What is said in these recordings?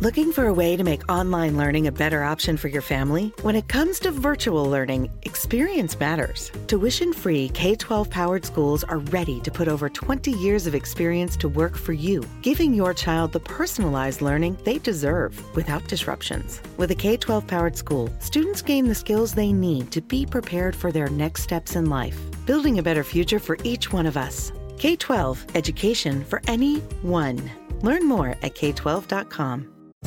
Looking for a way to make online learning a better option for your family? When it comes to virtual learning, experience matters. Tuition free K 12 powered schools are ready to put over 20 years of experience to work for you, giving your child the personalized learning they deserve without disruptions. With a K 12 powered school, students gain the skills they need to be prepared for their next steps in life, building a better future for each one of us. K 12 Education for Anyone. Learn more at K12.com.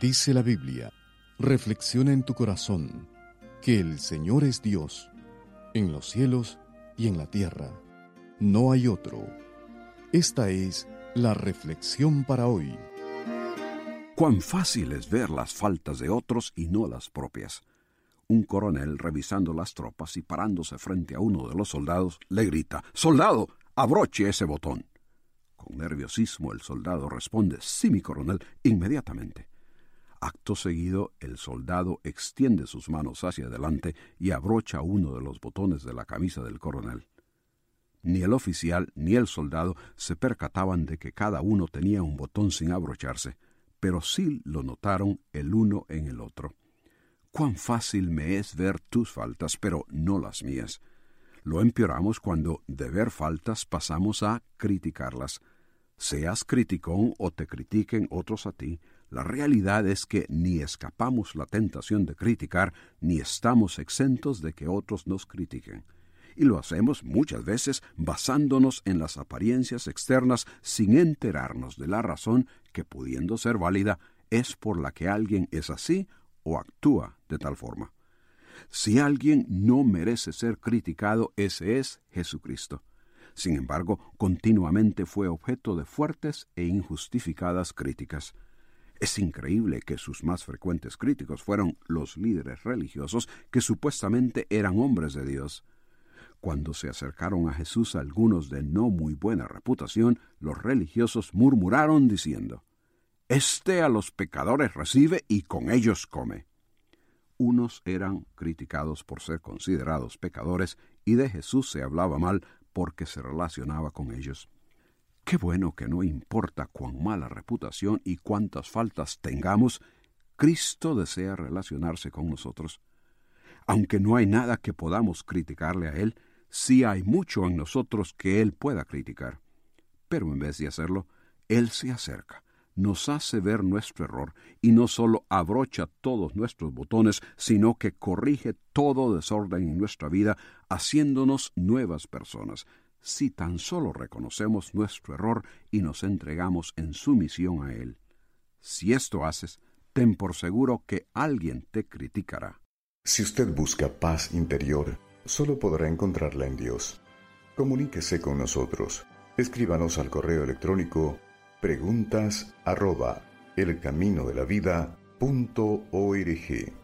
Dice la Biblia, reflexiona en tu corazón que el Señor es Dios, en los cielos y en la tierra. No hay otro. Esta es la reflexión para hoy. Cuán fácil es ver las faltas de otros y no las propias. Un coronel, revisando las tropas y parándose frente a uno de los soldados, le grita Soldado, abroche ese botón. Con nerviosismo el soldado responde Sí, mi coronel, inmediatamente. Acto seguido, el soldado extiende sus manos hacia adelante y abrocha uno de los botones de la camisa del coronel. Ni el oficial ni el soldado se percataban de que cada uno tenía un botón sin abrocharse, pero sí lo notaron el uno en el otro. Cuán fácil me es ver tus faltas, pero no las mías. Lo empeoramos cuando de ver faltas pasamos a criticarlas. Seas criticón o te critiquen otros a ti, la realidad es que ni escapamos la tentación de criticar, ni estamos exentos de que otros nos critiquen. Y lo hacemos muchas veces basándonos en las apariencias externas sin enterarnos de la razón que, pudiendo ser válida, es por la que alguien es así o actúa de tal forma. Si alguien no merece ser criticado, ese es Jesucristo. Sin embargo, continuamente fue objeto de fuertes e injustificadas críticas. Es increíble que sus más frecuentes críticos fueron los líderes religiosos que supuestamente eran hombres de Dios. Cuando se acercaron a Jesús algunos de no muy buena reputación, los religiosos murmuraron diciendo, Este a los pecadores recibe y con ellos come. Unos eran criticados por ser considerados pecadores y de Jesús se hablaba mal porque se relacionaba con ellos. Qué bueno que no importa cuán mala reputación y cuántas faltas tengamos, Cristo desea relacionarse con nosotros. Aunque no hay nada que podamos criticarle a Él, sí hay mucho en nosotros que Él pueda criticar. Pero en vez de hacerlo, Él se acerca, nos hace ver nuestro error y no solo abrocha todos nuestros botones, sino que corrige todo desorden en nuestra vida, haciéndonos nuevas personas, si tan solo reconocemos nuestro error y nos entregamos en sumisión a Él. Si esto haces, ten por seguro que alguien te criticará. Si usted busca paz interior, solo podrá encontrarla en Dios. Comuníquese con nosotros. Escríbanos al correo electrónico preguntas arroba elcaminodelavida.org.